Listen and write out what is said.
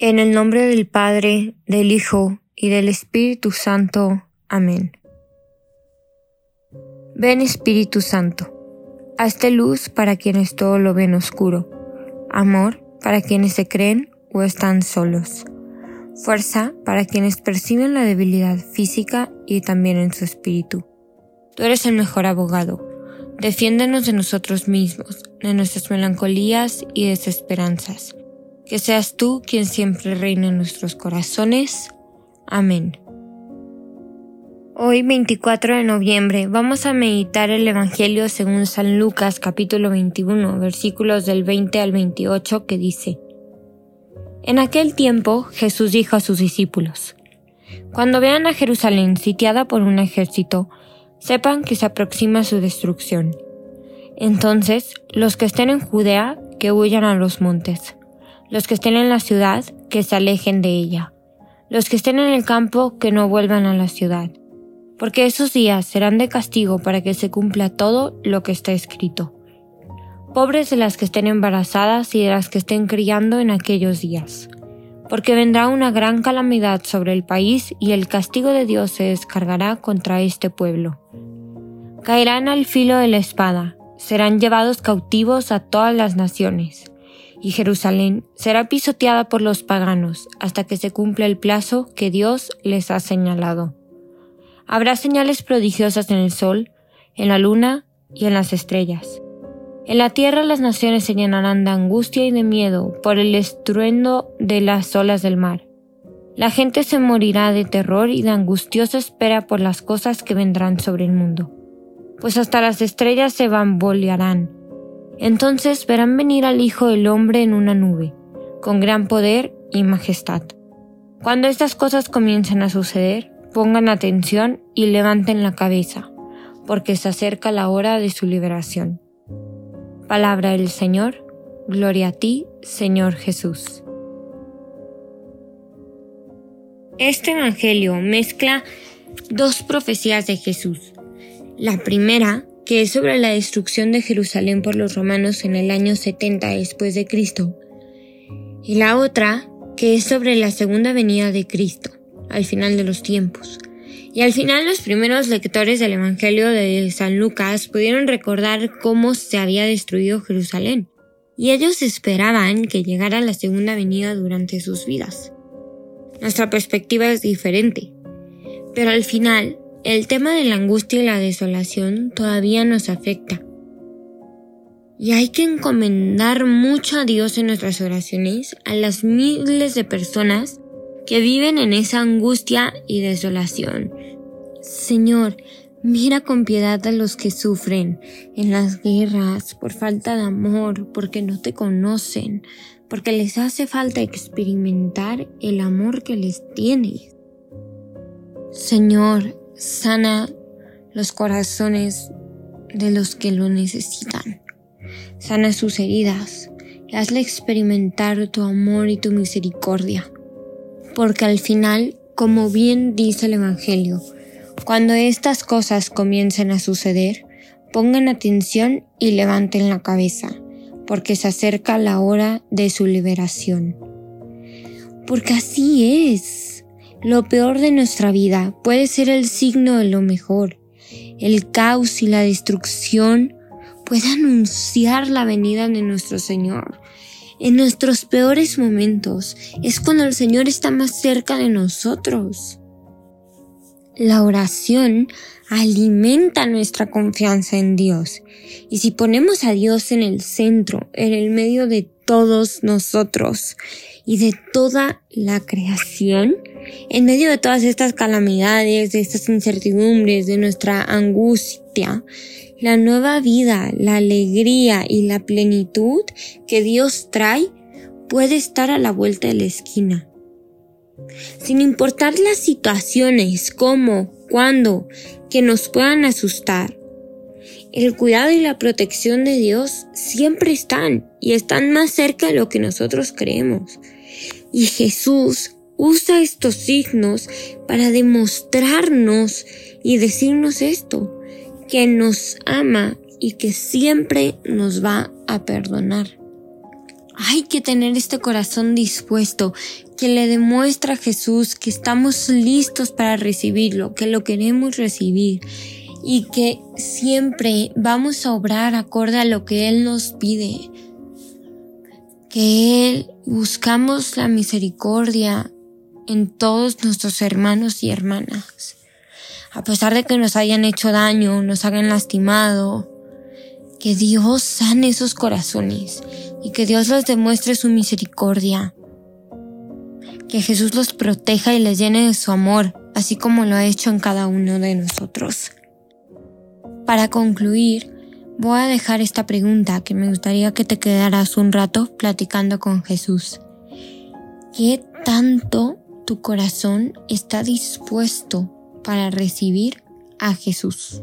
En el nombre del Padre, del Hijo y del Espíritu Santo. Amén. Ven Espíritu Santo, hazte luz para quienes todo lo ven oscuro, amor para quienes se creen o están solos, fuerza para quienes perciben la debilidad física y también en su espíritu. Tú eres el mejor abogado. Defiéndenos de nosotros mismos, de nuestras melancolías y desesperanzas que seas tú quien siempre reina en nuestros corazones. Amén. Hoy 24 de noviembre vamos a meditar el Evangelio según San Lucas capítulo 21 versículos del 20 al 28 que dice, En aquel tiempo Jesús dijo a sus discípulos, Cuando vean a Jerusalén sitiada por un ejército, sepan que se aproxima su destrucción. Entonces, los que estén en Judea, que huyan a los montes los que estén en la ciudad, que se alejen de ella. Los que estén en el campo, que no vuelvan a la ciudad. Porque esos días serán de castigo para que se cumpla todo lo que está escrito. Pobres de las que estén embarazadas y de las que estén criando en aquellos días. Porque vendrá una gran calamidad sobre el país y el castigo de Dios se descargará contra este pueblo. Caerán al filo de la espada, serán llevados cautivos a todas las naciones y Jerusalén será pisoteada por los paganos hasta que se cumpla el plazo que Dios les ha señalado. Habrá señales prodigiosas en el sol, en la luna y en las estrellas. En la tierra las naciones se llenarán de angustia y de miedo por el estruendo de las olas del mar. La gente se morirá de terror y de angustiosa espera por las cosas que vendrán sobre el mundo. Pues hasta las estrellas se bambolearán entonces verán venir al Hijo del Hombre en una nube, con gran poder y majestad. Cuando estas cosas comiencen a suceder, pongan atención y levanten la cabeza, porque se acerca la hora de su liberación. Palabra del Señor, gloria a ti, Señor Jesús. Este Evangelio mezcla dos profecías de Jesús. La primera que es sobre la destrucción de Jerusalén por los romanos en el año 70 después de Cristo, y la otra, que es sobre la segunda venida de Cristo, al final de los tiempos. Y al final los primeros lectores del Evangelio de San Lucas pudieron recordar cómo se había destruido Jerusalén, y ellos esperaban que llegara la segunda venida durante sus vidas. Nuestra perspectiva es diferente, pero al final el tema de la angustia y la desolación todavía nos afecta. Y hay que encomendar mucho a Dios en nuestras oraciones a las miles de personas que viven en esa angustia y desolación. Señor, mira con piedad a los que sufren en las guerras por falta de amor, porque no te conocen, porque les hace falta experimentar el amor que les tienes. Señor, Sana los corazones de los que lo necesitan. Sana sus heridas y hazle experimentar tu amor y tu misericordia. Porque al final, como bien dice el Evangelio, cuando estas cosas comiencen a suceder, pongan atención y levanten la cabeza, porque se acerca la hora de su liberación. Porque así es. Lo peor de nuestra vida puede ser el signo de lo mejor. El caos y la destrucción puede anunciar la venida de nuestro Señor. En nuestros peores momentos es cuando el Señor está más cerca de nosotros. La oración alimenta nuestra confianza en Dios. Y si ponemos a Dios en el centro, en el medio de todos nosotros y de toda la creación, en medio de todas estas calamidades, de estas incertidumbres, de nuestra angustia, la nueva vida, la alegría y la plenitud que Dios trae puede estar a la vuelta de la esquina. Sin importar las situaciones, cómo, cuándo, que nos puedan asustar, el cuidado y la protección de Dios siempre están y están más cerca de lo que nosotros creemos. Y Jesús usa estos signos para demostrarnos y decirnos esto, que nos ama y que siempre nos va a perdonar. Hay que tener este corazón dispuesto, que le demuestra a Jesús que estamos listos para recibirlo, que lo queremos recibir y que siempre vamos a obrar acorde a lo que Él nos pide. Que Él buscamos la misericordia en todos nuestros hermanos y hermanas. A pesar de que nos hayan hecho daño, nos hayan lastimado, que Dios sane esos corazones y que Dios les demuestre su misericordia. Que Jesús los proteja y les llene de su amor, así como lo ha hecho en cada uno de nosotros. Para concluir, voy a dejar esta pregunta que me gustaría que te quedaras un rato platicando con Jesús. ¿Qué tanto tu corazón está dispuesto para recibir a Jesús?